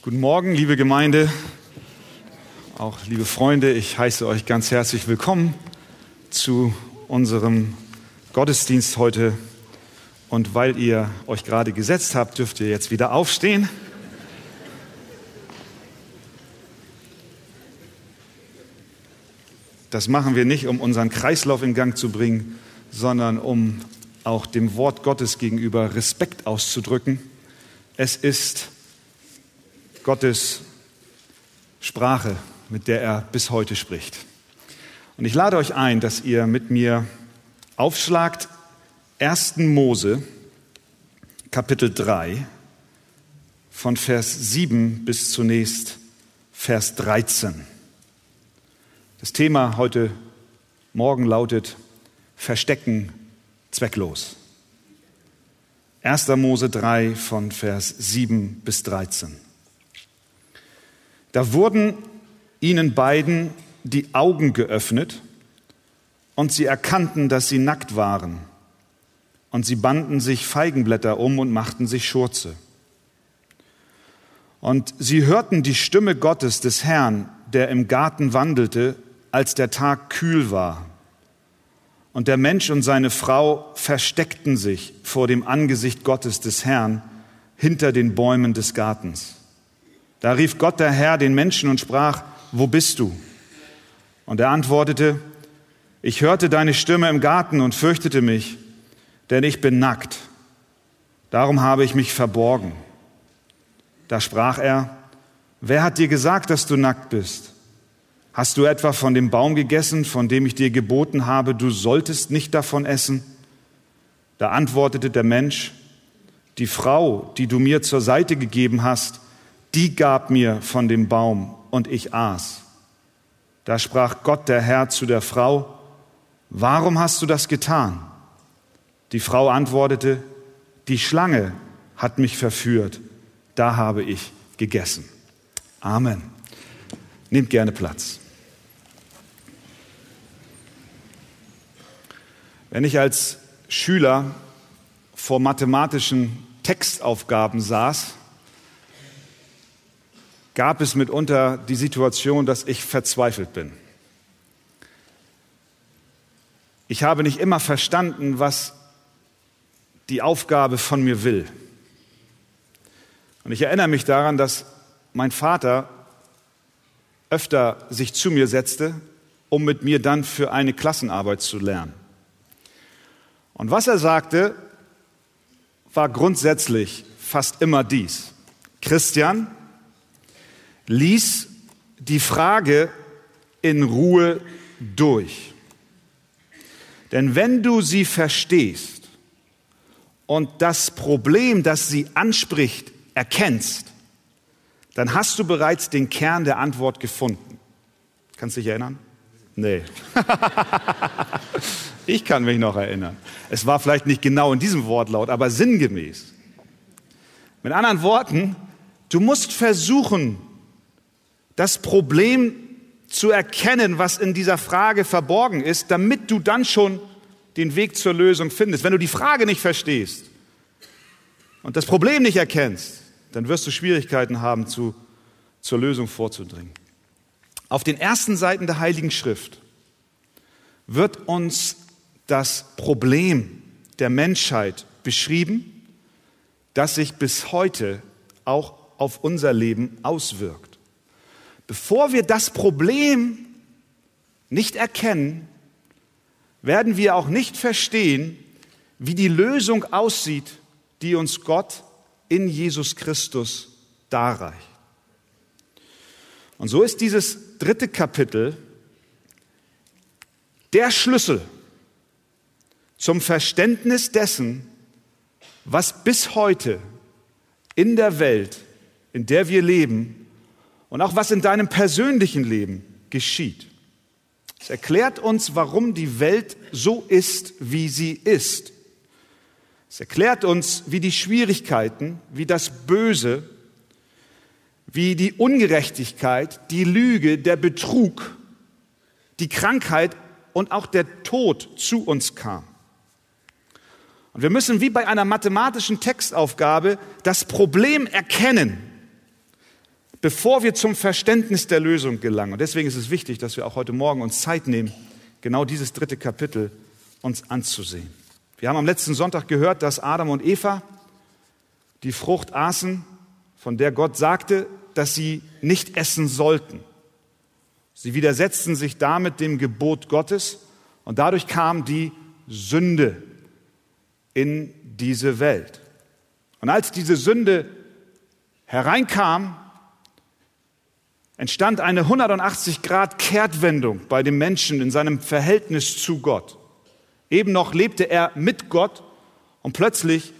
Guten Morgen, liebe Gemeinde, auch liebe Freunde. Ich heiße euch ganz herzlich willkommen zu unserem Gottesdienst heute. Und weil ihr euch gerade gesetzt habt, dürft ihr jetzt wieder aufstehen. Das machen wir nicht, um unseren Kreislauf in Gang zu bringen, sondern um auch dem Wort Gottes gegenüber Respekt auszudrücken. Es ist Gottes Sprache, mit der er bis heute spricht. Und ich lade euch ein, dass ihr mit mir aufschlagt 1. Mose, Kapitel 3, von Vers 7 bis zunächst Vers 13. Das Thema heute Morgen lautet Verstecken zwecklos. 1. Mose 3 von Vers 7 bis 13. Da wurden ihnen beiden die Augen geöffnet und sie erkannten, dass sie nackt waren. Und sie banden sich Feigenblätter um und machten sich Schurze. Und sie hörten die Stimme Gottes des Herrn, der im Garten wandelte, als der Tag kühl war. Und der Mensch und seine Frau versteckten sich vor dem Angesicht Gottes des Herrn hinter den Bäumen des Gartens. Da rief Gott der Herr den Menschen und sprach, wo bist du? Und er antwortete, ich hörte deine Stimme im Garten und fürchtete mich, denn ich bin nackt. Darum habe ich mich verborgen. Da sprach er, wer hat dir gesagt, dass du nackt bist? Hast du etwa von dem Baum gegessen, von dem ich dir geboten habe, du solltest nicht davon essen? Da antwortete der Mensch, die Frau, die du mir zur Seite gegeben hast, die gab mir von dem Baum und ich aß. Da sprach Gott der Herr zu der Frau, warum hast du das getan? Die Frau antwortete, die Schlange hat mich verführt, da habe ich gegessen. Amen. Nehmt gerne Platz. Wenn ich als Schüler vor mathematischen Textaufgaben saß, gab es mitunter die Situation, dass ich verzweifelt bin. Ich habe nicht immer verstanden, was die Aufgabe von mir will. Und ich erinnere mich daran, dass mein Vater öfter sich zu mir setzte, um mit mir dann für eine Klassenarbeit zu lernen. Und was er sagte, war grundsätzlich fast immer dies. Christian, ließ die Frage in Ruhe durch. Denn wenn du sie verstehst und das Problem, das sie anspricht, erkennst, dann hast du bereits den Kern der Antwort gefunden. Kannst du dich erinnern? Nee. ich kann mich noch erinnern. Es war vielleicht nicht genau in diesem Wortlaut, aber sinngemäß. Mit anderen Worten, du musst versuchen, das Problem zu erkennen, was in dieser Frage verborgen ist, damit du dann schon den Weg zur Lösung findest. Wenn du die Frage nicht verstehst und das Problem nicht erkennst, dann wirst du Schwierigkeiten haben, zu, zur Lösung vorzudringen. Auf den ersten Seiten der Heiligen Schrift wird uns das Problem der Menschheit beschrieben, das sich bis heute auch auf unser Leben auswirkt. Bevor wir das Problem nicht erkennen, werden wir auch nicht verstehen, wie die Lösung aussieht, die uns Gott in Jesus Christus darreicht. Und so ist dieses dritte Kapitel der Schlüssel zum Verständnis dessen, was bis heute in der Welt, in der wir leben, und auch was in deinem persönlichen Leben geschieht. Es erklärt uns, warum die Welt so ist, wie sie ist. Es erklärt uns, wie die Schwierigkeiten, wie das Böse, wie die Ungerechtigkeit, die Lüge, der Betrug, die Krankheit und auch der Tod zu uns kam. Und wir müssen wie bei einer mathematischen Textaufgabe das Problem erkennen bevor wir zum Verständnis der Lösung gelangen. Und deswegen ist es wichtig, dass wir auch heute Morgen uns Zeit nehmen, genau dieses dritte Kapitel uns anzusehen. Wir haben am letzten Sonntag gehört, dass Adam und Eva die Frucht aßen, von der Gott sagte, dass sie nicht essen sollten. Sie widersetzten sich damit dem Gebot Gottes und dadurch kam die Sünde in diese Welt. Und als diese Sünde hereinkam, entstand eine 180 Grad Kehrtwendung bei dem Menschen in seinem Verhältnis zu Gott. Eben noch lebte er mit Gott und plötzlich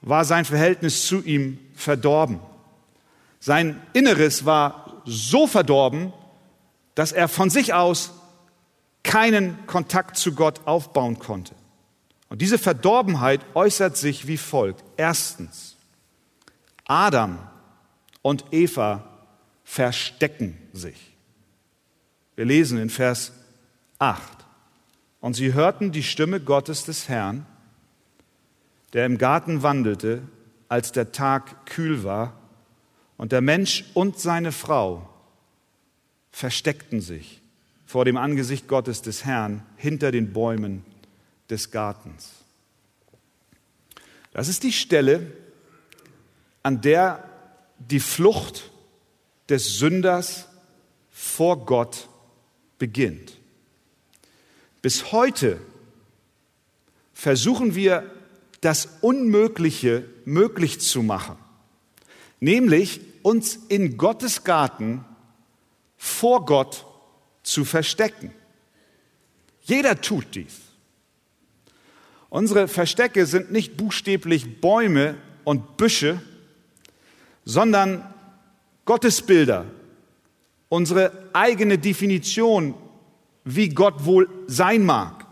war sein Verhältnis zu ihm verdorben. Sein Inneres war so verdorben, dass er von sich aus keinen Kontakt zu Gott aufbauen konnte. Und diese Verdorbenheit äußert sich wie folgt. Erstens, Adam und Eva verstecken sich. Wir lesen in Vers 8. Und sie hörten die Stimme Gottes des Herrn, der im Garten wandelte, als der Tag kühl war, und der Mensch und seine Frau versteckten sich vor dem Angesicht Gottes des Herrn hinter den Bäumen des Gartens. Das ist die Stelle, an der die Flucht des Sünders vor Gott beginnt. Bis heute versuchen wir das Unmögliche möglich zu machen, nämlich uns in Gottes Garten vor Gott zu verstecken. Jeder tut dies. Unsere Verstecke sind nicht buchstäblich Bäume und Büsche, sondern Gottesbilder, unsere eigene Definition, wie Gott wohl sein mag.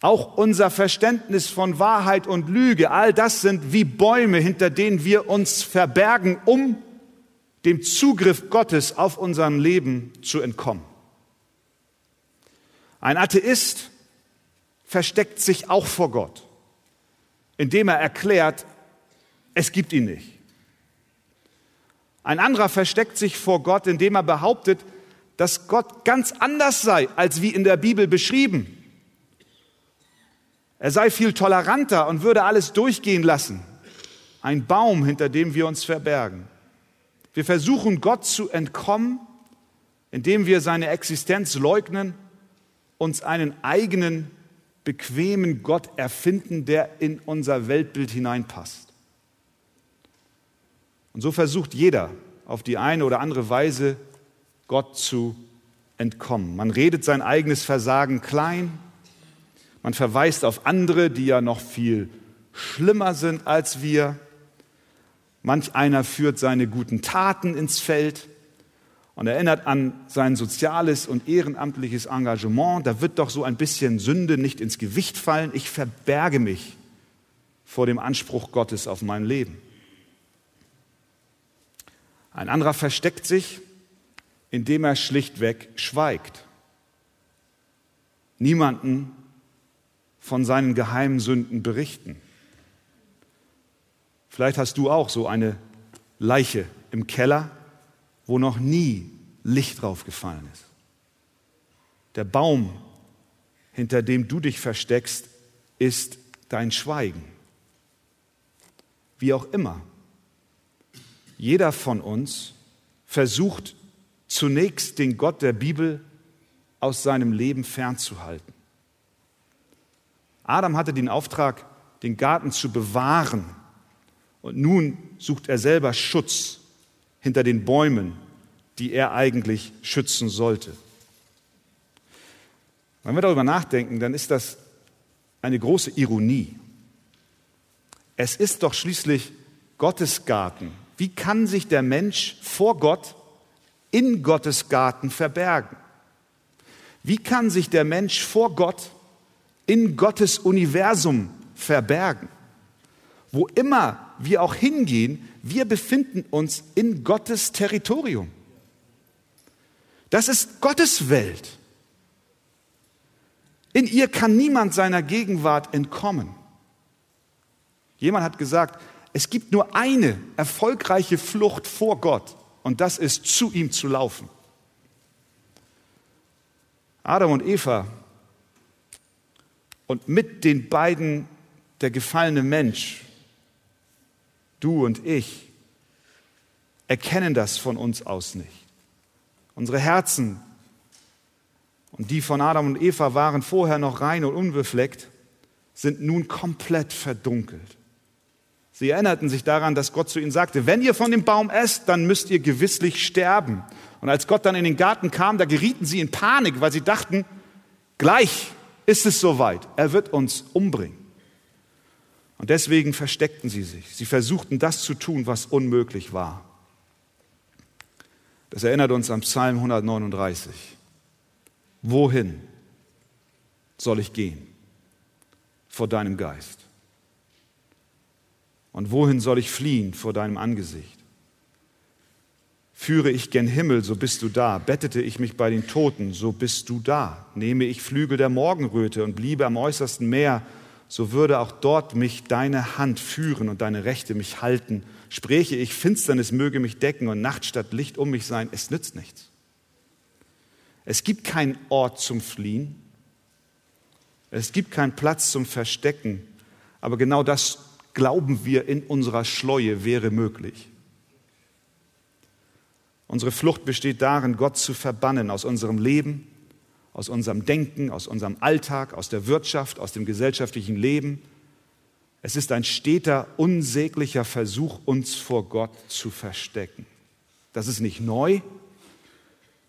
Auch unser Verständnis von Wahrheit und Lüge, all das sind wie Bäume, hinter denen wir uns verbergen, um dem Zugriff Gottes auf unserem Leben zu entkommen. Ein Atheist versteckt sich auch vor Gott, indem er erklärt, es gibt ihn nicht. Ein anderer versteckt sich vor Gott, indem er behauptet, dass Gott ganz anders sei, als wie in der Bibel beschrieben. Er sei viel toleranter und würde alles durchgehen lassen. Ein Baum, hinter dem wir uns verbergen. Wir versuchen Gott zu entkommen, indem wir seine Existenz leugnen, uns einen eigenen, bequemen Gott erfinden, der in unser Weltbild hineinpasst. Und so versucht jeder auf die eine oder andere Weise Gott zu entkommen. Man redet sein eigenes Versagen klein, man verweist auf andere, die ja noch viel schlimmer sind als wir. Manch einer führt seine guten Taten ins Feld und erinnert an sein soziales und ehrenamtliches Engagement. Da wird doch so ein bisschen Sünde nicht ins Gewicht fallen. Ich verberge mich vor dem Anspruch Gottes auf mein Leben. Ein anderer versteckt sich, indem er schlichtweg schweigt. Niemanden von seinen geheimen Sünden berichten. Vielleicht hast du auch so eine Leiche im Keller, wo noch nie Licht drauf gefallen ist. Der Baum, hinter dem du dich versteckst, ist dein Schweigen. Wie auch immer. Jeder von uns versucht zunächst den Gott der Bibel aus seinem Leben fernzuhalten. Adam hatte den Auftrag, den Garten zu bewahren. Und nun sucht er selber Schutz hinter den Bäumen, die er eigentlich schützen sollte. Wenn wir darüber nachdenken, dann ist das eine große Ironie. Es ist doch schließlich Gottes Garten, wie kann sich der Mensch vor Gott in Gottes Garten verbergen? Wie kann sich der Mensch vor Gott in Gottes Universum verbergen? Wo immer wir auch hingehen, wir befinden uns in Gottes Territorium. Das ist Gottes Welt. In ihr kann niemand seiner Gegenwart entkommen. Jemand hat gesagt, es gibt nur eine erfolgreiche Flucht vor Gott und das ist zu ihm zu laufen. Adam und Eva und mit den beiden der gefallene Mensch, du und ich, erkennen das von uns aus nicht. Unsere Herzen und die von Adam und Eva waren vorher noch rein und unbefleckt, sind nun komplett verdunkelt. Sie erinnerten sich daran, dass Gott zu ihnen sagte, wenn ihr von dem Baum esst, dann müsst ihr gewisslich sterben. Und als Gott dann in den Garten kam, da gerieten sie in Panik, weil sie dachten, gleich ist es soweit, er wird uns umbringen. Und deswegen versteckten sie sich. Sie versuchten das zu tun, was unmöglich war. Das erinnert uns am Psalm 139. Wohin soll ich gehen vor deinem Geist? Und wohin soll ich fliehen vor deinem Angesicht? Führe ich gen Himmel, so bist du da. Bettete ich mich bei den Toten, so bist du da. Nehme ich Flügel der Morgenröte und bliebe am äußersten Meer, so würde auch dort mich deine Hand führen und deine Rechte mich halten. Spräche ich, Finsternis möge mich decken und Nacht statt Licht um mich sein, es nützt nichts. Es gibt keinen Ort zum Fliehen. Es gibt keinen Platz zum Verstecken. Aber genau das glauben wir in unserer Schleue wäre möglich. Unsere Flucht besteht darin, Gott zu verbannen aus unserem Leben, aus unserem Denken, aus unserem Alltag, aus der Wirtschaft, aus dem gesellschaftlichen Leben. Es ist ein steter, unsäglicher Versuch, uns vor Gott zu verstecken. Das ist nicht neu,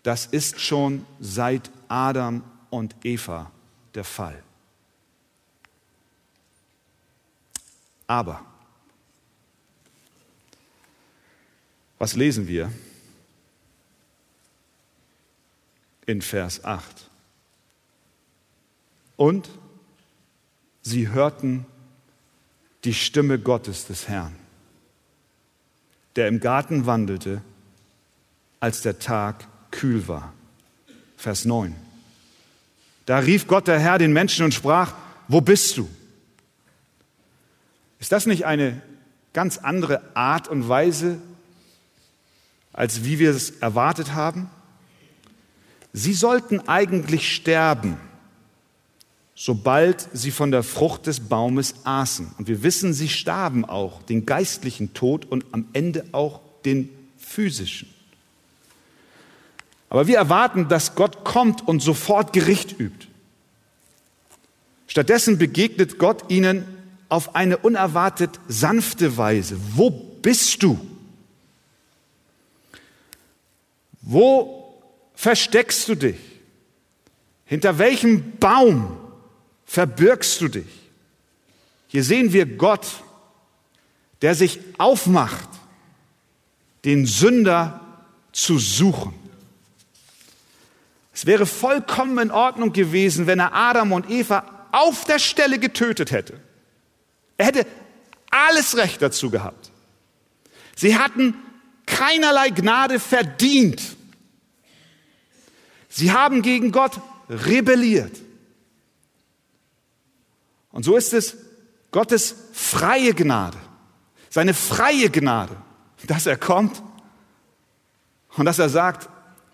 das ist schon seit Adam und Eva der Fall. Aber, was lesen wir in Vers 8? Und sie hörten die Stimme Gottes des Herrn, der im Garten wandelte, als der Tag kühl war. Vers 9. Da rief Gott der Herr den Menschen und sprach, wo bist du? Ist das nicht eine ganz andere Art und Weise, als wie wir es erwartet haben? Sie sollten eigentlich sterben, sobald sie von der Frucht des Baumes aßen. Und wir wissen, sie starben auch den geistlichen Tod und am Ende auch den physischen. Aber wir erwarten, dass Gott kommt und sofort Gericht übt. Stattdessen begegnet Gott ihnen auf eine unerwartet sanfte Weise. Wo bist du? Wo versteckst du dich? Hinter welchem Baum verbirgst du dich? Hier sehen wir Gott, der sich aufmacht, den Sünder zu suchen. Es wäre vollkommen in Ordnung gewesen, wenn er Adam und Eva auf der Stelle getötet hätte. Er hätte alles Recht dazu gehabt. Sie hatten keinerlei Gnade verdient. Sie haben gegen Gott rebelliert. Und so ist es Gottes freie Gnade, seine freie Gnade, dass er kommt und dass er sagt,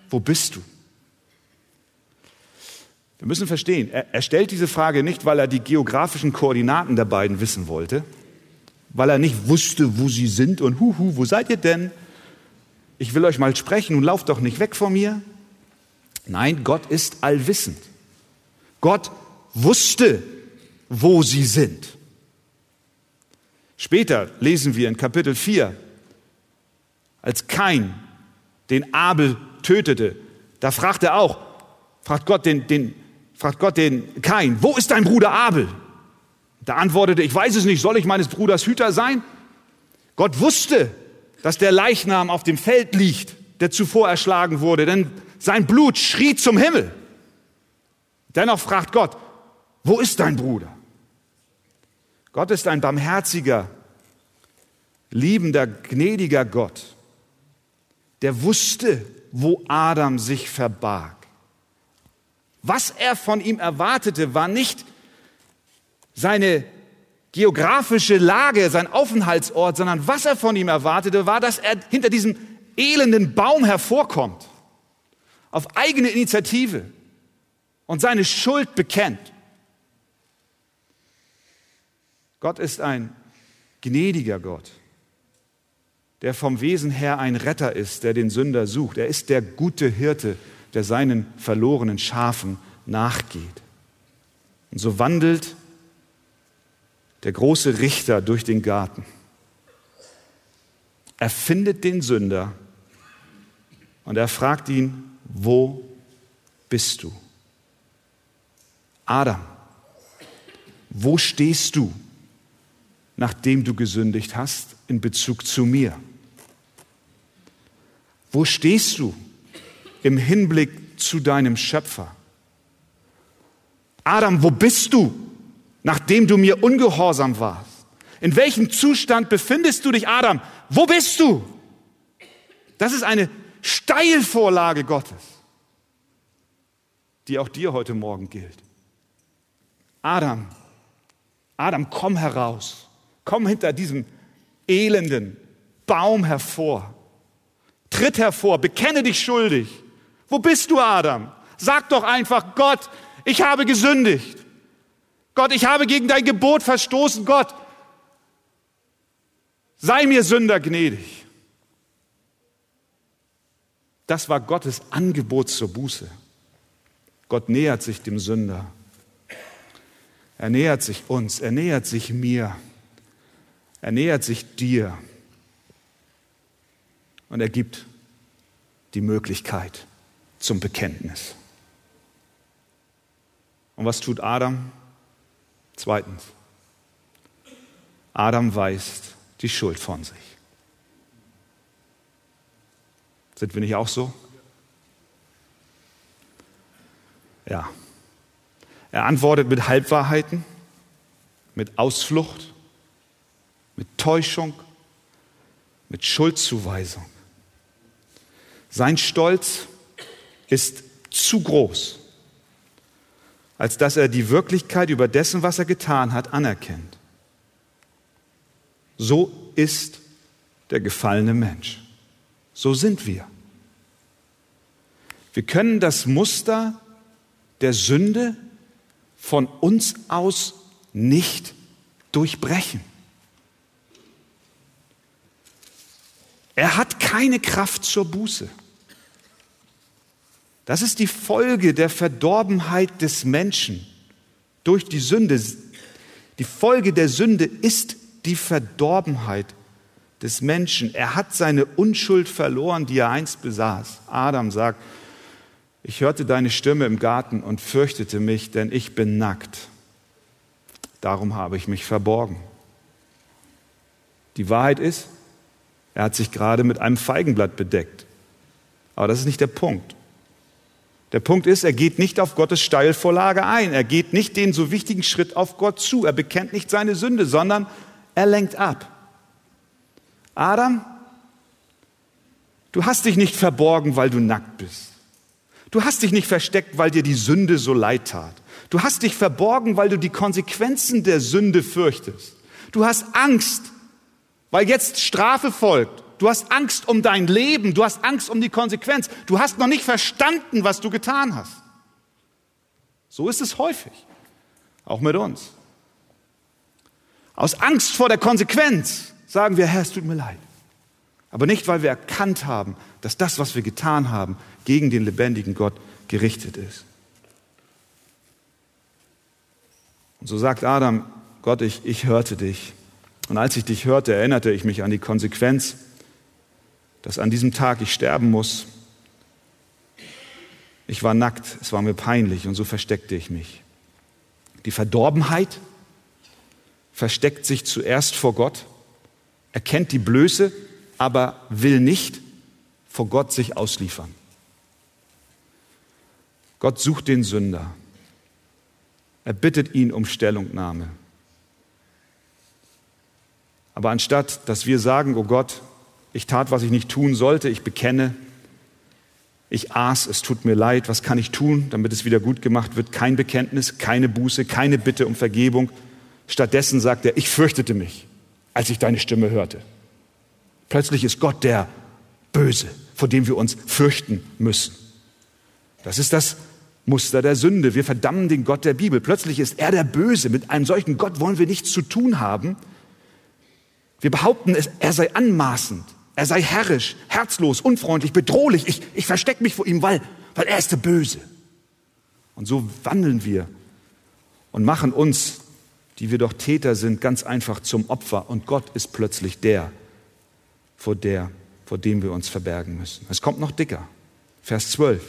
wo bist du? Wir müssen verstehen, er, er stellt diese Frage nicht, weil er die geografischen Koordinaten der beiden wissen wollte, weil er nicht wusste, wo sie sind und huhu, wo seid ihr denn? Ich will euch mal sprechen und lauft doch nicht weg von mir. Nein, Gott ist allwissend. Gott wusste, wo sie sind. Später lesen wir in Kapitel 4, als Kain den Abel tötete, da fragt er auch, fragt Gott den, den, fragt Gott den Kain, wo ist dein Bruder Abel? Da antwortete, ich weiß es nicht, soll ich meines Bruders Hüter sein? Gott wusste, dass der Leichnam auf dem Feld liegt, der zuvor erschlagen wurde, denn sein Blut schrie zum Himmel. Dennoch fragt Gott, wo ist dein Bruder? Gott ist ein barmherziger, liebender, gnädiger Gott, der wusste, wo Adam sich verbarg. Was er von ihm erwartete, war nicht seine geografische Lage, sein Aufenthaltsort, sondern was er von ihm erwartete, war, dass er hinter diesem elenden Baum hervorkommt, auf eigene Initiative und seine Schuld bekennt. Gott ist ein gnädiger Gott, der vom Wesen her ein Retter ist, der den Sünder sucht. Er ist der gute Hirte, der seinen verlorenen Schafen nachgeht. Und so wandelt der große Richter durch den Garten. Er findet den Sünder und er fragt ihn, wo bist du? Adam, wo stehst du, nachdem du gesündigt hast in Bezug zu mir? Wo stehst du im Hinblick zu deinem Schöpfer? Adam, wo bist du, nachdem du mir ungehorsam warst? In welchem Zustand befindest du dich, Adam? Wo bist du? Das ist eine Steilvorlage Gottes, die auch dir heute Morgen gilt. Adam, Adam, komm heraus. Komm hinter diesem elenden Baum hervor. Tritt hervor, bekenne dich schuldig. Wo bist du, Adam? Sag doch einfach, Gott, ich habe gesündigt. Gott, ich habe gegen dein Gebot verstoßen. Gott, sei mir Sünder gnädig. Das war Gottes Angebot zur Buße. Gott nähert sich dem Sünder. Er nähert sich uns, er nähert sich mir, er nähert sich dir. Und er gibt die Möglichkeit zum Bekenntnis. Und was tut Adam? Zweitens, Adam weist die Schuld von sich. Sind wir nicht auch so? Ja. Er antwortet mit Halbwahrheiten, mit Ausflucht, mit Täuschung, mit Schuldzuweisung. Sein Stolz ist zu groß, als dass er die Wirklichkeit über dessen, was er getan hat, anerkennt. So ist der gefallene Mensch. So sind wir. Wir können das Muster der Sünde von uns aus nicht durchbrechen. Er hat keine Kraft zur Buße. Das ist die Folge der Verdorbenheit des Menschen durch die Sünde. Die Folge der Sünde ist die Verdorbenheit des Menschen. Er hat seine Unschuld verloren, die er einst besaß. Adam sagt, ich hörte deine Stimme im Garten und fürchtete mich, denn ich bin nackt. Darum habe ich mich verborgen. Die Wahrheit ist, er hat sich gerade mit einem Feigenblatt bedeckt. Aber das ist nicht der Punkt. Der Punkt ist, er geht nicht auf Gottes Steilvorlage ein. Er geht nicht den so wichtigen Schritt auf Gott zu. Er bekennt nicht seine Sünde, sondern er lenkt ab. Adam, du hast dich nicht verborgen, weil du nackt bist. Du hast dich nicht versteckt, weil dir die Sünde so leid tat. Du hast dich verborgen, weil du die Konsequenzen der Sünde fürchtest. Du hast Angst, weil jetzt Strafe folgt. Du hast Angst um dein Leben. Du hast Angst um die Konsequenz. Du hast noch nicht verstanden, was du getan hast. So ist es häufig. Auch mit uns. Aus Angst vor der Konsequenz sagen wir, Herr, es tut mir leid. Aber nicht, weil wir erkannt haben, dass das, was wir getan haben, gegen den lebendigen Gott gerichtet ist. Und so sagt Adam, Gott, ich, ich hörte dich. Und als ich dich hörte, erinnerte ich mich an die Konsequenz, dass an diesem Tag ich sterben muss. Ich war nackt, es war mir peinlich und so versteckte ich mich. Die Verdorbenheit versteckt sich zuerst vor Gott, erkennt die Blöße, aber will nicht vor Gott sich ausliefern. Gott sucht den Sünder. Er bittet ihn um Stellungnahme. Aber anstatt, dass wir sagen, oh Gott, ich tat, was ich nicht tun sollte, ich bekenne, ich aß, es tut mir leid, was kann ich tun, damit es wieder gut gemacht wird? Kein Bekenntnis, keine Buße, keine Bitte um Vergebung, Stattdessen sagt er, ich fürchtete mich, als ich deine Stimme hörte. Plötzlich ist Gott der Böse, vor dem wir uns fürchten müssen. Das ist das Muster der Sünde. Wir verdammen den Gott der Bibel. Plötzlich ist er der Böse. Mit einem solchen Gott wollen wir nichts zu tun haben. Wir behaupten, er sei anmaßend, er sei herrisch, herzlos, unfreundlich, bedrohlich. Ich, ich verstecke mich vor ihm, weil, weil er ist der Böse. Und so wandeln wir und machen uns, die wir doch Täter sind, ganz einfach zum Opfer. Und Gott ist plötzlich der, vor, der, vor dem wir uns verbergen müssen. Es kommt noch dicker. Vers 12.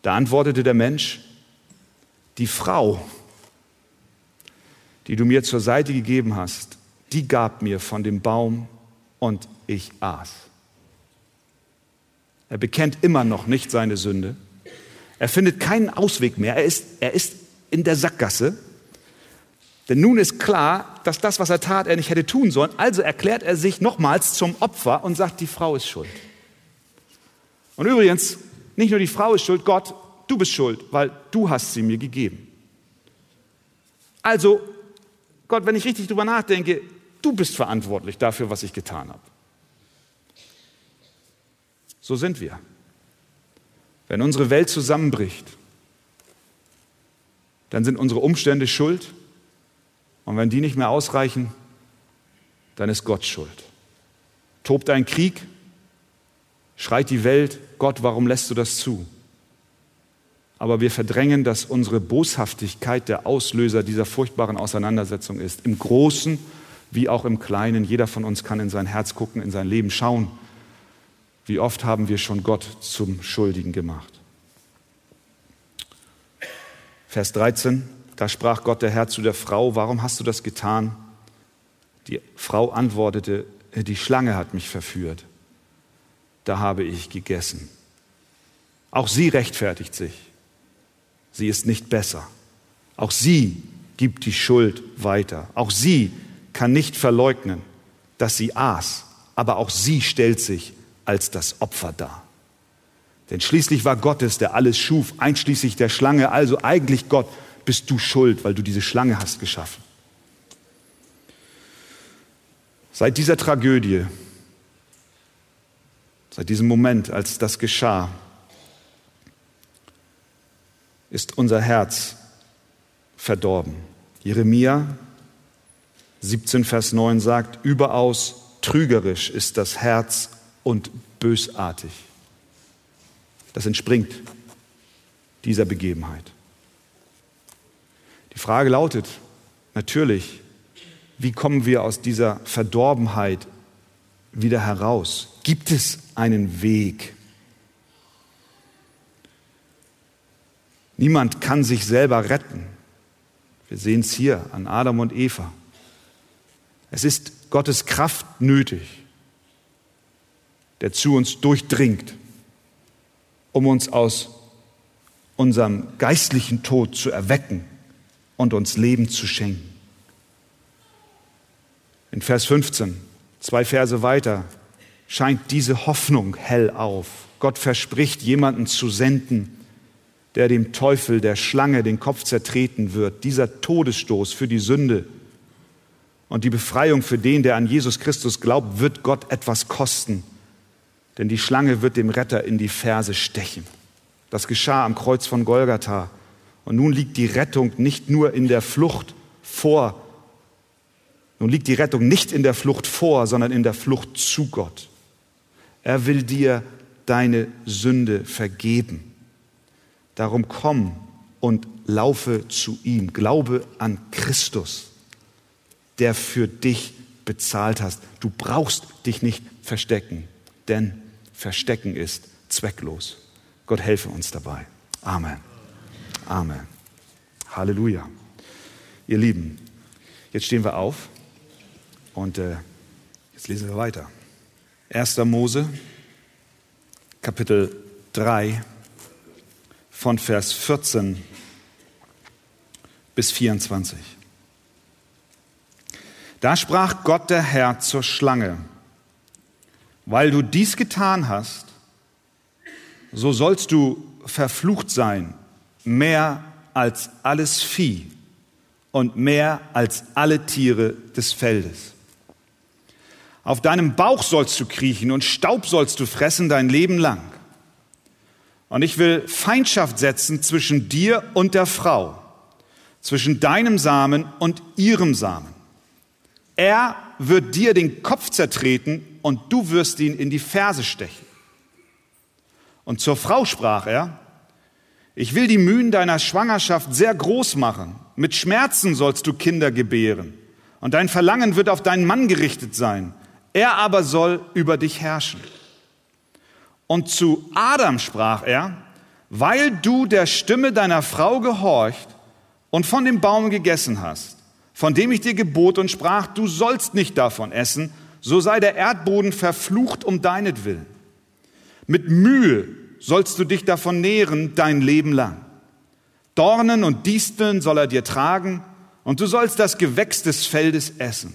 Da antwortete der Mensch, die Frau, die du mir zur Seite gegeben hast, die gab mir von dem Baum und ich aß. Er bekennt immer noch nicht seine Sünde. Er findet keinen Ausweg mehr. Er ist, er ist in der Sackgasse. Denn nun ist klar, dass das, was er tat, er nicht hätte tun sollen. Also erklärt er sich nochmals zum Opfer und sagt, die Frau ist schuld. Und übrigens, nicht nur die Frau ist schuld, Gott, du bist schuld, weil du hast sie mir gegeben. Also, Gott, wenn ich richtig drüber nachdenke, du bist verantwortlich dafür, was ich getan habe. So sind wir. Wenn unsere Welt zusammenbricht, dann sind unsere Umstände schuld. Und wenn die nicht mehr ausreichen, dann ist Gott schuld. Tobt ein Krieg, schreit die Welt, Gott, warum lässt du das zu? aber wir verdrängen, dass unsere Boshaftigkeit der Auslöser dieser furchtbaren Auseinandersetzung ist. Im Großen wie auch im Kleinen. Jeder von uns kann in sein Herz gucken, in sein Leben schauen. Wie oft haben wir schon Gott zum Schuldigen gemacht? Vers 13, da sprach Gott der Herr zu der Frau, warum hast du das getan? Die Frau antwortete, die Schlange hat mich verführt. Da habe ich gegessen. Auch sie rechtfertigt sich. Sie ist nicht besser. Auch sie gibt die Schuld weiter. Auch sie kann nicht verleugnen, dass sie aß. Aber auch sie stellt sich als das Opfer dar. Denn schließlich war Gott es, der alles schuf, einschließlich der Schlange. Also eigentlich Gott, bist du schuld, weil du diese Schlange hast geschaffen. Seit dieser Tragödie, seit diesem Moment, als das geschah, ist unser Herz verdorben. Jeremia 17, Vers 9 sagt, überaus trügerisch ist das Herz und bösartig. Das entspringt dieser Begebenheit. Die Frage lautet natürlich, wie kommen wir aus dieser Verdorbenheit wieder heraus? Gibt es einen Weg? Niemand kann sich selber retten. Wir sehen es hier an Adam und Eva. Es ist Gottes Kraft nötig, der zu uns durchdringt, um uns aus unserem geistlichen Tod zu erwecken und uns Leben zu schenken. In Vers 15, zwei Verse weiter, scheint diese Hoffnung hell auf. Gott verspricht, jemanden zu senden, der dem Teufel, der Schlange, den Kopf zertreten wird, dieser Todesstoß für die Sünde und die Befreiung für den, der an Jesus Christus glaubt, wird Gott etwas kosten. Denn die Schlange wird dem Retter in die Ferse stechen. Das geschah am Kreuz von Golgatha. Und nun liegt die Rettung nicht nur in der Flucht vor, nun liegt die Rettung nicht in der Flucht vor, sondern in der Flucht zu Gott. Er will dir deine Sünde vergeben. Darum komm und laufe zu ihm. Glaube an Christus, der für dich bezahlt hast. Du brauchst dich nicht verstecken, denn Verstecken ist zwecklos. Gott helfe uns dabei. Amen. Amen. Halleluja. Ihr Lieben, jetzt stehen wir auf und äh, jetzt lesen wir weiter. 1. Mose, Kapitel 3, von Vers 14 bis 24. Da sprach Gott der Herr zur Schlange, weil du dies getan hast, so sollst du verflucht sein, mehr als alles Vieh und mehr als alle Tiere des Feldes. Auf deinem Bauch sollst du kriechen und Staub sollst du fressen dein Leben lang. Und ich will Feindschaft setzen zwischen dir und der Frau, zwischen deinem Samen und ihrem Samen. Er wird dir den Kopf zertreten und du wirst ihn in die Ferse stechen. Und zur Frau sprach er, ich will die Mühen deiner Schwangerschaft sehr groß machen. Mit Schmerzen sollst du Kinder gebären. Und dein Verlangen wird auf deinen Mann gerichtet sein. Er aber soll über dich herrschen. Und zu Adam sprach er, weil du der Stimme deiner Frau gehorcht und von dem Baum gegessen hast, von dem ich dir gebot und sprach, du sollst nicht davon essen, so sei der Erdboden verflucht um deinetwillen. Mit Mühe sollst du dich davon nähren dein Leben lang. Dornen und Disteln soll er dir tragen, und du sollst das Gewächs des Feldes essen.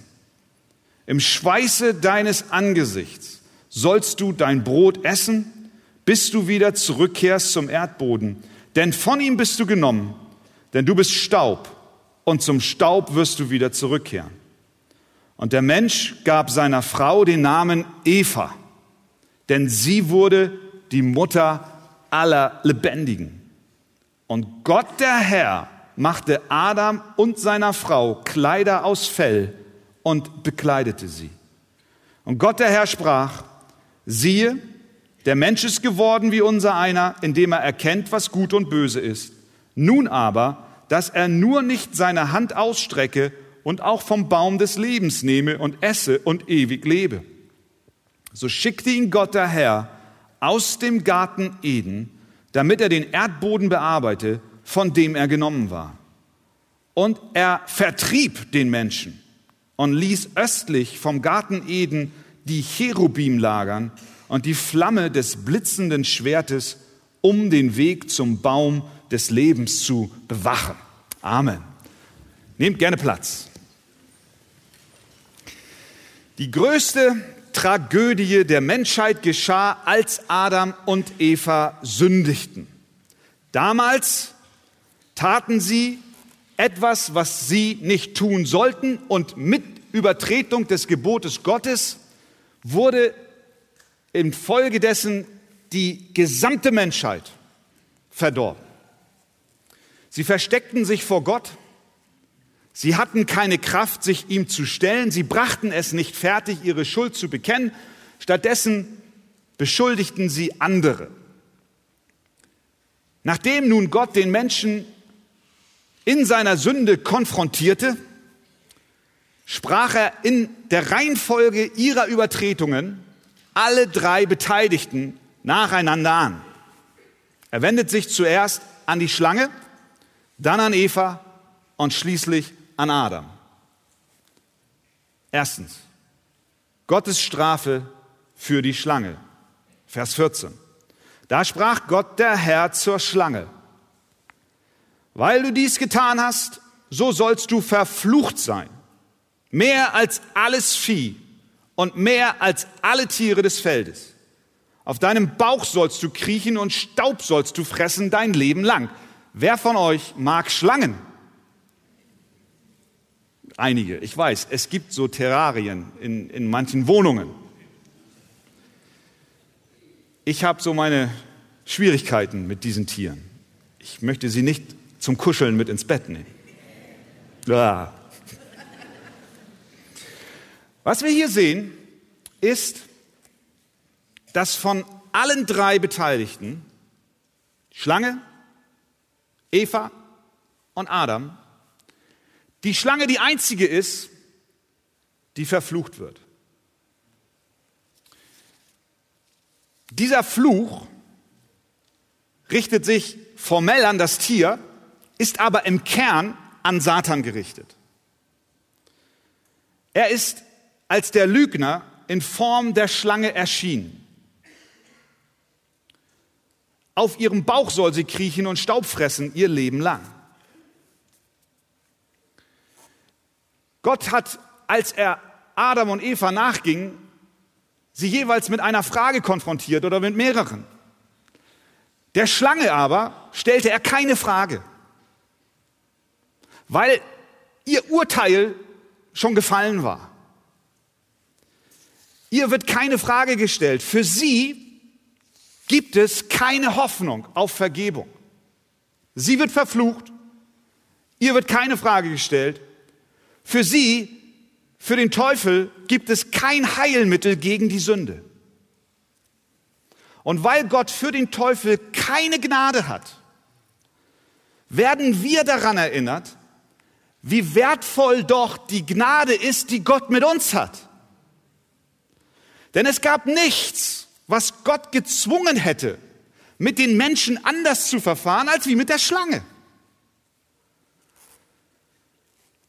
Im Schweiße deines Angesichts sollst du dein Brot essen, bis du wieder zurückkehrst zum Erdboden. Denn von ihm bist du genommen, denn du bist Staub, und zum Staub wirst du wieder zurückkehren. Und der Mensch gab seiner Frau den Namen Eva, denn sie wurde die Mutter aller Lebendigen. Und Gott der Herr machte Adam und seiner Frau Kleider aus Fell und bekleidete sie. Und Gott der Herr sprach, siehe, der Mensch ist geworden wie unser einer, indem er erkennt, was gut und böse ist. Nun aber, dass er nur nicht seine Hand ausstrecke und auch vom Baum des Lebens nehme und esse und ewig lebe. So schickte ihn Gott der Herr aus dem Garten Eden, damit er den Erdboden bearbeite, von dem er genommen war. Und er vertrieb den Menschen und ließ östlich vom Garten Eden die Cherubim lagern und die Flamme des blitzenden Schwertes, um den Weg zum Baum des Lebens zu bewachen. Amen. Nehmt gerne Platz. Die größte Tragödie der Menschheit geschah, als Adam und Eva sündigten. Damals taten sie etwas, was sie nicht tun sollten und mit Übertretung des Gebotes Gottes wurde infolgedessen die gesamte Menschheit verdorben. Sie versteckten sich vor Gott, Sie hatten keine Kraft, sich ihm zu stellen. Sie brachten es nicht fertig, ihre Schuld zu bekennen. Stattdessen beschuldigten sie andere. Nachdem nun Gott den Menschen in seiner Sünde konfrontierte, sprach er in der Reihenfolge ihrer Übertretungen alle drei Beteiligten nacheinander an. Er wendet sich zuerst an die Schlange, dann an Eva und schließlich an Adam. Erstens, Gottes Strafe für die Schlange. Vers 14. Da sprach Gott der Herr zur Schlange. Weil du dies getan hast, so sollst du verflucht sein. Mehr als alles Vieh und mehr als alle Tiere des Feldes. Auf deinem Bauch sollst du kriechen und Staub sollst du fressen dein Leben lang. Wer von euch mag Schlangen? Einige, ich weiß, es gibt so Terrarien in, in manchen Wohnungen. Ich habe so meine Schwierigkeiten mit diesen Tieren. Ich möchte sie nicht zum Kuscheln mit ins Bett nehmen. Ja. Was wir hier sehen, ist, dass von allen drei Beteiligten, Schlange, Eva und Adam, die Schlange die einzige ist, die verflucht wird. Dieser Fluch richtet sich formell an das Tier, ist aber im Kern an Satan gerichtet. Er ist als der Lügner in Form der Schlange erschienen. Auf ihrem Bauch soll sie kriechen und Staub fressen ihr Leben lang. Gott hat, als er Adam und Eva nachging, sie jeweils mit einer Frage konfrontiert oder mit mehreren. Der Schlange aber stellte er keine Frage, weil ihr Urteil schon gefallen war. Ihr wird keine Frage gestellt. Für sie gibt es keine Hoffnung auf Vergebung. Sie wird verflucht. Ihr wird keine Frage gestellt. Für sie, für den Teufel, gibt es kein Heilmittel gegen die Sünde. Und weil Gott für den Teufel keine Gnade hat, werden wir daran erinnert, wie wertvoll doch die Gnade ist, die Gott mit uns hat. Denn es gab nichts, was Gott gezwungen hätte, mit den Menschen anders zu verfahren, als wie mit der Schlange.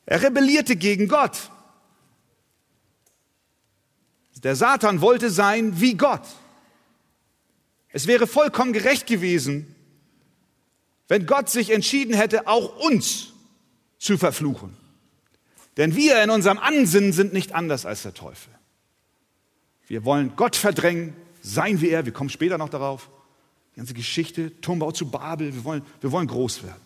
Er rebellierte gegen Gott. Der Satan wollte sein wie Gott. Es wäre vollkommen gerecht gewesen, wenn Gott sich entschieden hätte, auch uns zu verfluchen. Denn wir in unserem Ansinnen sind nicht anders als der Teufel. Wir wollen Gott verdrängen, sein wie er. Wir kommen später noch darauf. Die ganze Geschichte, Turmbau zu Babel. Wir wollen, wir wollen groß werden.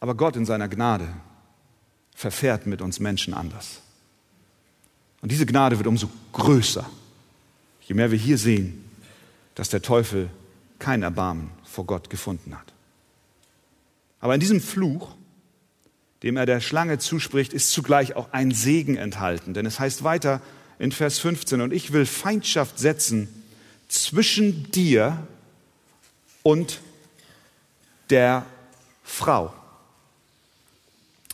Aber Gott in seiner Gnade verfährt mit uns Menschen anders. Und diese Gnade wird umso größer, je mehr wir hier sehen, dass der Teufel kein Erbarmen vor Gott gefunden hat. Aber in diesem Fluch, dem er der Schlange zuspricht, ist zugleich auch ein Segen enthalten. Denn es heißt weiter in Vers 15, und ich will Feindschaft setzen zwischen dir und der Frau.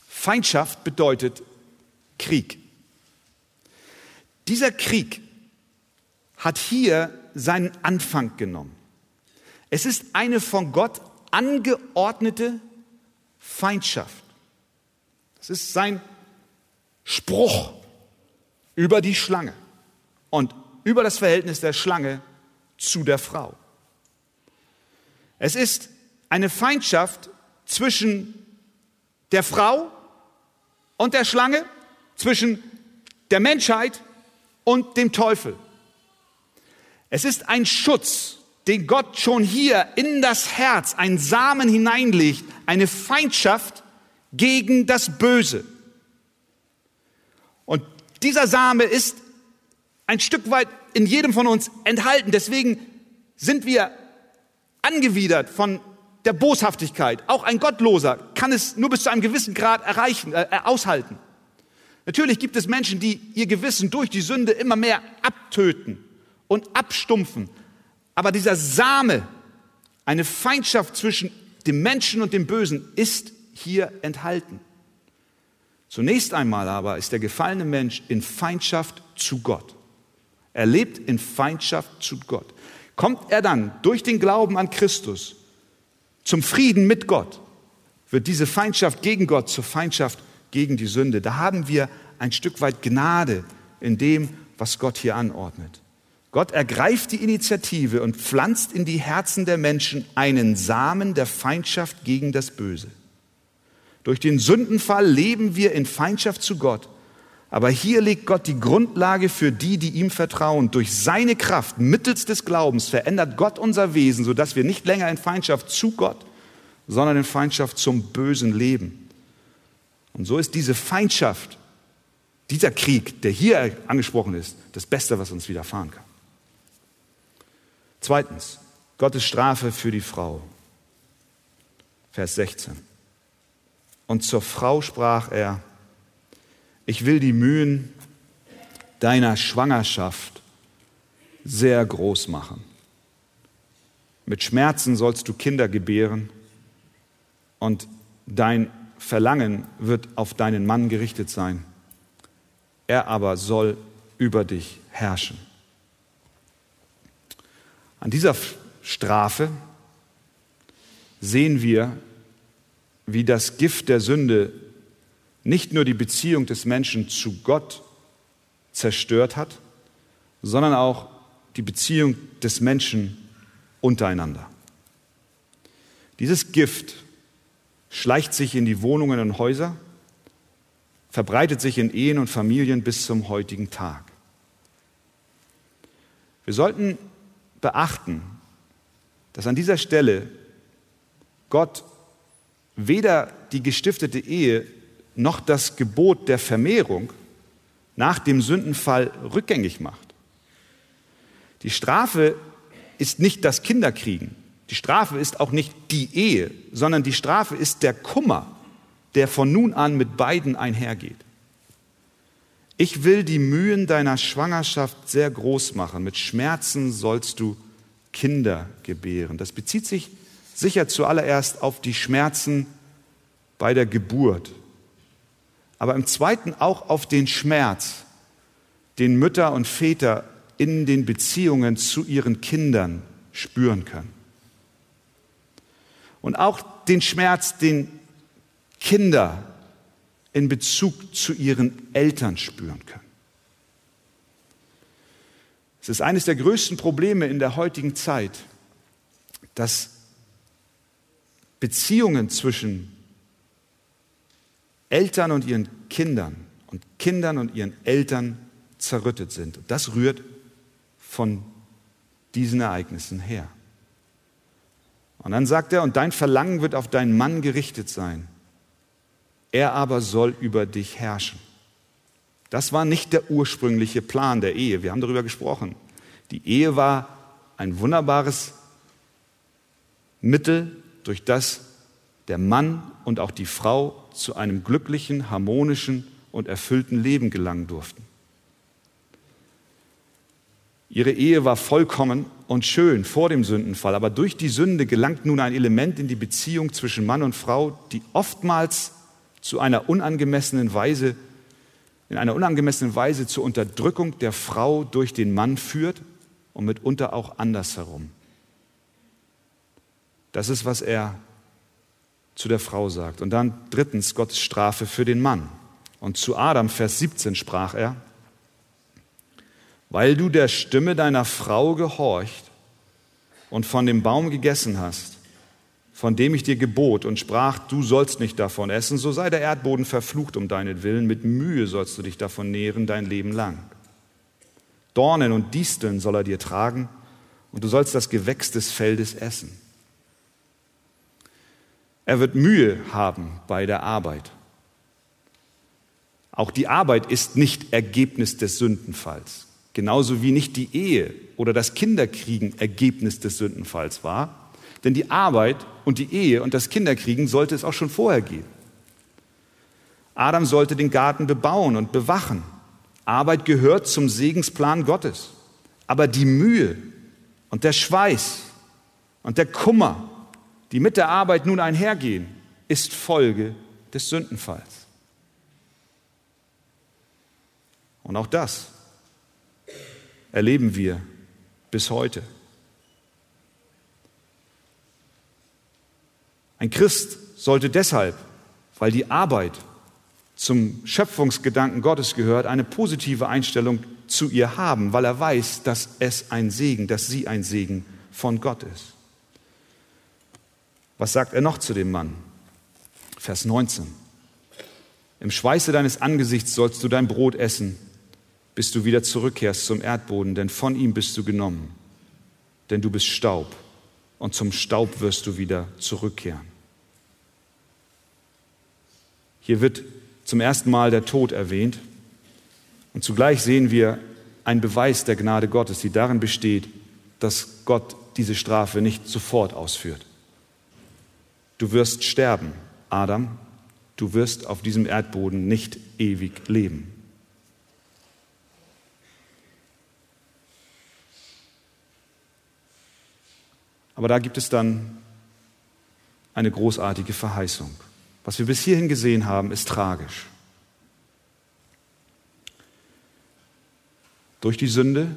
Feindschaft bedeutet Krieg. Dieser Krieg hat hier seinen Anfang genommen. Es ist eine von Gott angeordnete Feindschaft. Es ist sein Spruch über die Schlange und über das Verhältnis der Schlange zu der Frau. Es ist eine Feindschaft zwischen der Frau und der Schlange, zwischen der Menschheit und dem Teufel. Es ist ein Schutz, den Gott schon hier in das Herz, ein Samen hineinlegt, eine Feindschaft gegen das Böse. Und dieser Same ist ein Stück weit in jedem von uns enthalten. Deswegen sind wir angewidert von der Boshaftigkeit. Auch ein Gottloser kann es nur bis zu einem gewissen Grad erreichen, äh, aushalten. Natürlich gibt es Menschen, die ihr Gewissen durch die Sünde immer mehr abtöten und abstumpfen. Aber dieser Same, eine Feindschaft zwischen dem Menschen und dem Bösen, ist hier enthalten. Zunächst einmal aber ist der gefallene Mensch in Feindschaft zu Gott. Er lebt in Feindschaft zu Gott. Kommt er dann durch den Glauben an Christus zum Frieden mit Gott, wird diese Feindschaft gegen Gott zur Feindschaft gegen die Sünde. Da haben wir ein Stück weit Gnade in dem, was Gott hier anordnet. Gott ergreift die Initiative und pflanzt in die Herzen der Menschen einen Samen der Feindschaft gegen das Böse. Durch den Sündenfall leben wir in Feindschaft zu Gott. Aber hier legt Gott die Grundlage für die, die ihm vertrauen. Durch seine Kraft, mittels des Glaubens, verändert Gott unser Wesen, sodass wir nicht länger in Feindschaft zu Gott, sondern in Feindschaft zum Bösen leben. Und so ist diese Feindschaft, dieser Krieg, der hier angesprochen ist, das Beste, was uns widerfahren kann. Zweitens, Gottes Strafe für die Frau. Vers 16. Und zur Frau sprach er, ich will die Mühen deiner Schwangerschaft sehr groß machen. Mit Schmerzen sollst du Kinder gebären und dein Verlangen wird auf deinen Mann gerichtet sein. Er aber soll über dich herrschen. An dieser Strafe sehen wir, wie das Gift der Sünde nicht nur die Beziehung des Menschen zu Gott zerstört hat, sondern auch die Beziehung des Menschen untereinander. Dieses Gift schleicht sich in die Wohnungen und Häuser, verbreitet sich in Ehen und Familien bis zum heutigen Tag. Wir sollten beachten, dass an dieser Stelle Gott weder die gestiftete Ehe noch das Gebot der Vermehrung nach dem Sündenfall rückgängig macht. Die Strafe ist nicht das Kinderkriegen. Die Strafe ist auch nicht die Ehe, sondern die Strafe ist der Kummer, der von nun an mit beiden einhergeht. Ich will die Mühen deiner Schwangerschaft sehr groß machen. Mit Schmerzen sollst du Kinder gebären. Das bezieht sich sicher zuallererst auf die Schmerzen bei der Geburt, aber im zweiten auch auf den Schmerz, den Mütter und Väter in den Beziehungen zu ihren Kindern spüren können. Und auch den Schmerz, den Kinder in Bezug zu ihren Eltern spüren können. Es ist eines der größten Probleme in der heutigen Zeit, dass Beziehungen zwischen Eltern und ihren Kindern und Kindern und ihren Eltern zerrüttet sind. Und das rührt von diesen Ereignissen her. Und dann sagt er, und dein Verlangen wird auf deinen Mann gerichtet sein. Er aber soll über dich herrschen. Das war nicht der ursprüngliche Plan der Ehe. Wir haben darüber gesprochen. Die Ehe war ein wunderbares Mittel, durch das der Mann und auch die Frau zu einem glücklichen, harmonischen und erfüllten Leben gelangen durften. Ihre Ehe war vollkommen und schön vor dem Sündenfall, aber durch die Sünde gelangt nun ein Element in die Beziehung zwischen Mann und Frau, die oftmals zu einer unangemessenen Weise, in einer unangemessenen Weise zur Unterdrückung der Frau durch den Mann führt und mitunter auch andersherum. Das ist, was er zu der Frau sagt. Und dann drittens Gottes Strafe für den Mann. Und zu Adam, Vers 17, sprach er, weil du der Stimme deiner Frau gehorcht und von dem Baum gegessen hast, von dem ich dir gebot und sprach, du sollst nicht davon essen, so sei der Erdboden verflucht um deinetwillen, mit Mühe sollst du dich davon nähren dein Leben lang. Dornen und Disteln soll er dir tragen, und du sollst das Gewächs des Feldes essen. Er wird Mühe haben bei der Arbeit. Auch die Arbeit ist nicht Ergebnis des Sündenfalls, genauso wie nicht die Ehe oder das Kinderkriegen Ergebnis des Sündenfalls war. Denn die Arbeit und die Ehe und das Kinderkriegen sollte es auch schon vorher geben. Adam sollte den Garten bebauen und bewachen. Arbeit gehört zum Segensplan Gottes. Aber die Mühe und der Schweiß und der Kummer, die mit der Arbeit nun einhergehen, ist Folge des Sündenfalls. Und auch das erleben wir bis heute. Ein Christ sollte deshalb, weil die Arbeit zum Schöpfungsgedanken Gottes gehört, eine positive Einstellung zu ihr haben, weil er weiß, dass es ein Segen, dass sie ein Segen von Gott ist. Was sagt er noch zu dem Mann? Vers 19. Im Schweiße deines Angesichts sollst du dein Brot essen, bis du wieder zurückkehrst zum Erdboden, denn von ihm bist du genommen. Denn du bist Staub und zum Staub wirst du wieder zurückkehren. Hier wird zum ersten Mal der Tod erwähnt und zugleich sehen wir einen Beweis der Gnade Gottes, die darin besteht, dass Gott diese Strafe nicht sofort ausführt. Du wirst sterben, Adam, du wirst auf diesem Erdboden nicht ewig leben. Aber da gibt es dann eine großartige Verheißung. Was wir bis hierhin gesehen haben, ist tragisch. Durch die Sünde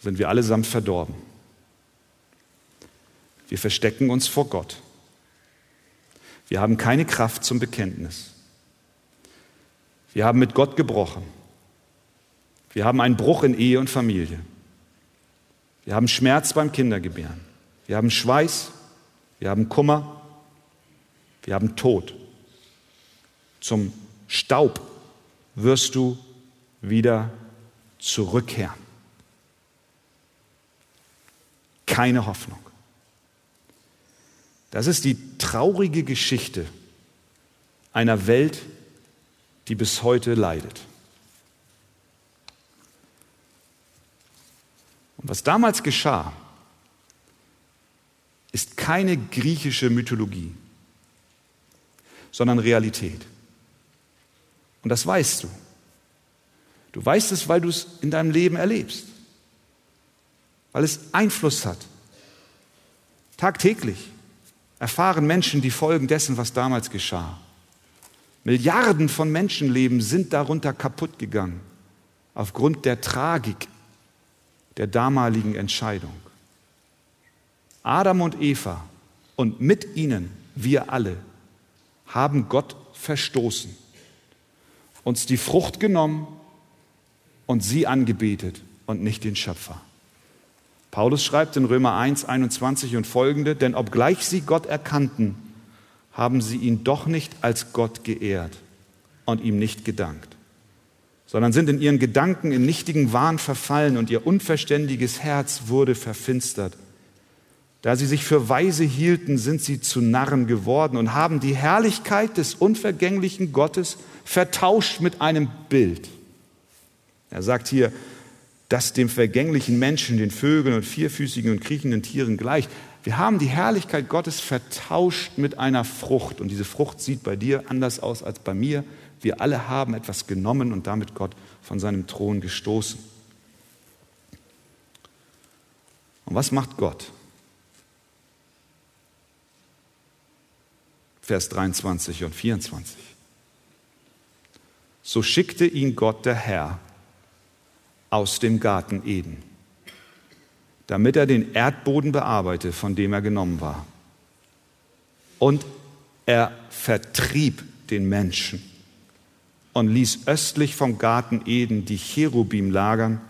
sind wir allesamt verdorben. Wir verstecken uns vor Gott. Wir haben keine Kraft zum Bekenntnis. Wir haben mit Gott gebrochen. Wir haben einen Bruch in Ehe und Familie. Wir haben Schmerz beim Kindergebären. Wir haben Schweiß. Wir haben Kummer. Wir haben Tod. Zum Staub wirst du wieder zurückkehren. Keine Hoffnung. Das ist die traurige Geschichte einer Welt, die bis heute leidet. Und was damals geschah, ist keine griechische Mythologie, sondern Realität. Und das weißt du. Du weißt es, weil du es in deinem Leben erlebst, weil es Einfluss hat. Tagtäglich erfahren Menschen die Folgen dessen, was damals geschah. Milliarden von Menschenleben sind darunter kaputt gegangen, aufgrund der Tragik der damaligen Entscheidung. Adam und Eva und mit ihnen wir alle haben Gott verstoßen, uns die Frucht genommen und sie angebetet und nicht den Schöpfer. Paulus schreibt in Römer 1, 21 und folgende, denn obgleich sie Gott erkannten, haben sie ihn doch nicht als Gott geehrt und ihm nicht gedankt, sondern sind in ihren Gedanken in nichtigen Wahn verfallen und ihr unverständiges Herz wurde verfinstert. Da sie sich für weise hielten, sind sie zu Narren geworden und haben die Herrlichkeit des unvergänglichen Gottes vertauscht mit einem Bild. Er sagt hier, dass dem vergänglichen Menschen, den Vögeln und vierfüßigen und kriechenden Tieren gleicht. Wir haben die Herrlichkeit Gottes vertauscht mit einer Frucht. Und diese Frucht sieht bei dir anders aus als bei mir. Wir alle haben etwas genommen und damit Gott von seinem Thron gestoßen. Und was macht Gott? Vers 23 und 24. So schickte ihn Gott der Herr aus dem Garten Eden, damit er den Erdboden bearbeite, von dem er genommen war. Und er vertrieb den Menschen und ließ östlich vom Garten Eden die Cherubim lagern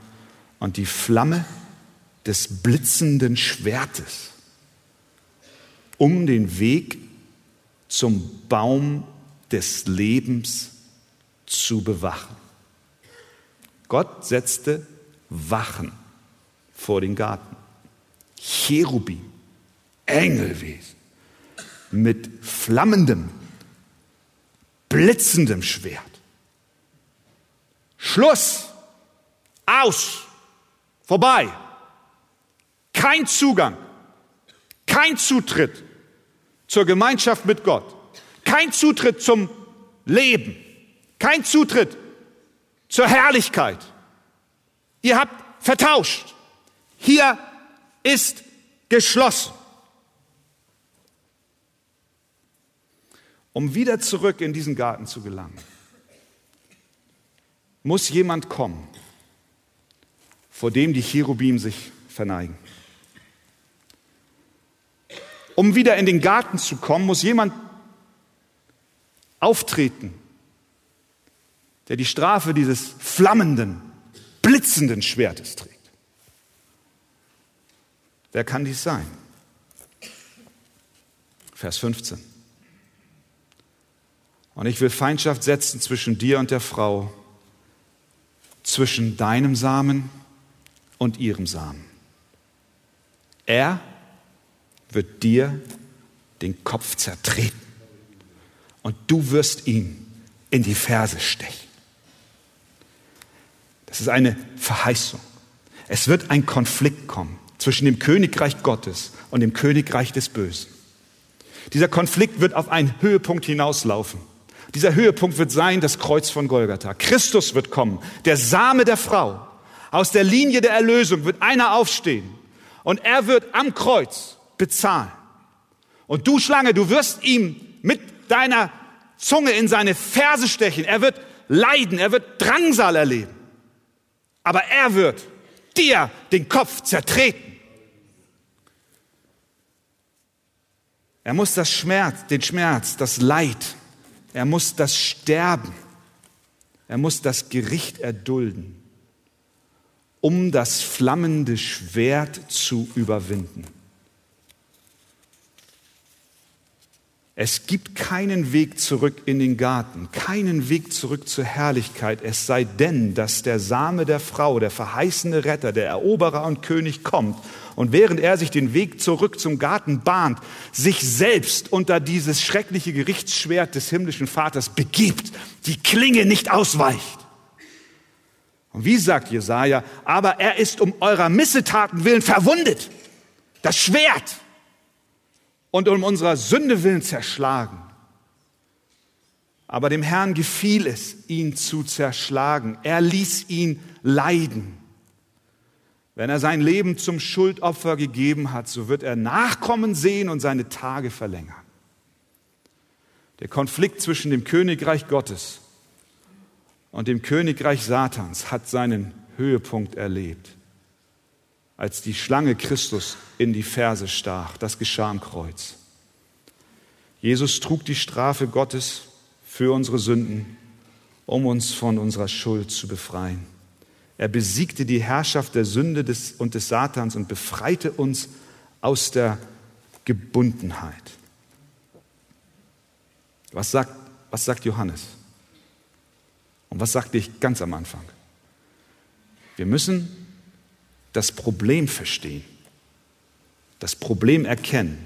und die Flamme des blitzenden Schwertes, um den Weg zum Baum des Lebens zu bewachen. Gott setzte Wachen vor den Garten. Cherubim, Engelwesen mit flammendem, blitzendem Schwert. Schluss, aus, vorbei. Kein Zugang, kein Zutritt zur Gemeinschaft mit Gott, kein Zutritt zum Leben, kein Zutritt zur Herrlichkeit. Ihr habt vertauscht. Hier ist geschlossen. Um wieder zurück in diesen Garten zu gelangen, muss jemand kommen, vor dem die Cherubim sich verneigen. Um wieder in den Garten zu kommen, muss jemand auftreten, der die Strafe dieses flammenden, blitzenden Schwertes trägt. Wer kann dies sein? Vers 15. Und ich will Feindschaft setzen zwischen dir und der Frau, zwischen deinem Samen und ihrem Samen. Er wird dir den Kopf zertreten und du wirst ihm in die Ferse stechen. Es ist eine Verheißung. Es wird ein Konflikt kommen zwischen dem Königreich Gottes und dem Königreich des Bösen. Dieser Konflikt wird auf einen Höhepunkt hinauslaufen. Dieser Höhepunkt wird sein das Kreuz von Golgatha. Christus wird kommen, der Same der Frau. Aus der Linie der Erlösung wird einer aufstehen und er wird am Kreuz bezahlen. Und du Schlange, du wirst ihm mit deiner Zunge in seine Ferse stechen. Er wird leiden, er wird Drangsal erleben aber er wird dir den Kopf zertreten. Er muss das Schmerz, den Schmerz, das Leid, er muss das Sterben, er muss das Gericht erdulden, um das flammende Schwert zu überwinden. Es gibt keinen Weg zurück in den Garten, keinen Weg zurück zur Herrlichkeit, es sei denn, dass der Same der Frau, der verheißene Retter, der Eroberer und König kommt und während er sich den Weg zurück zum Garten bahnt, sich selbst unter dieses schreckliche Gerichtsschwert des himmlischen Vaters begibt, die Klinge nicht ausweicht. Und wie sagt Jesaja, aber er ist um eurer Missetaten willen verwundet. Das Schwert und um unserer Sünde willen zerschlagen. Aber dem Herrn gefiel es, ihn zu zerschlagen. Er ließ ihn leiden. Wenn er sein Leben zum Schuldopfer gegeben hat, so wird er Nachkommen sehen und seine Tage verlängern. Der Konflikt zwischen dem Königreich Gottes und dem Königreich Satans hat seinen Höhepunkt erlebt als die Schlange Christus in die Ferse stach. Das geschah am Kreuz. Jesus trug die Strafe Gottes für unsere Sünden, um uns von unserer Schuld zu befreien. Er besiegte die Herrschaft der Sünde des, und des Satans und befreite uns aus der Gebundenheit. Was sagt, was sagt Johannes? Und was sagte ich ganz am Anfang? Wir müssen das Problem verstehen, das Problem erkennen,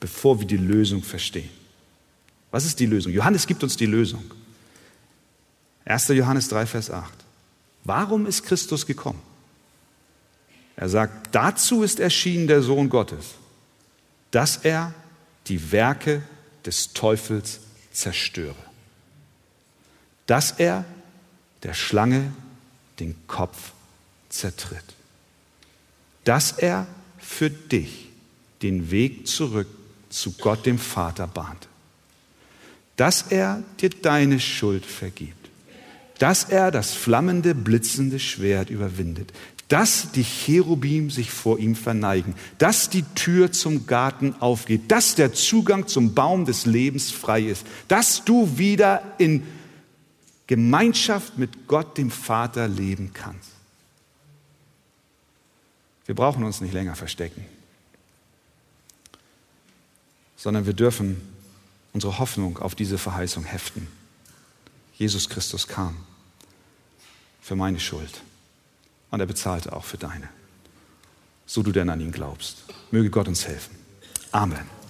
bevor wir die Lösung verstehen. Was ist die Lösung? Johannes gibt uns die Lösung. 1. Johannes 3, Vers 8. Warum ist Christus gekommen? Er sagt, dazu ist erschienen der Sohn Gottes, dass er die Werke des Teufels zerstöre, dass er der Schlange den Kopf zertritt dass er für dich den Weg zurück zu Gott dem Vater bahnt, dass er dir deine Schuld vergibt, dass er das flammende, blitzende Schwert überwindet, dass die Cherubim sich vor ihm verneigen, dass die Tür zum Garten aufgeht, dass der Zugang zum Baum des Lebens frei ist, dass du wieder in Gemeinschaft mit Gott dem Vater leben kannst. Wir brauchen uns nicht länger verstecken, sondern wir dürfen unsere Hoffnung auf diese Verheißung heften. Jesus Christus kam für meine Schuld und er bezahlte auch für deine, so du denn an ihn glaubst. Möge Gott uns helfen. Amen.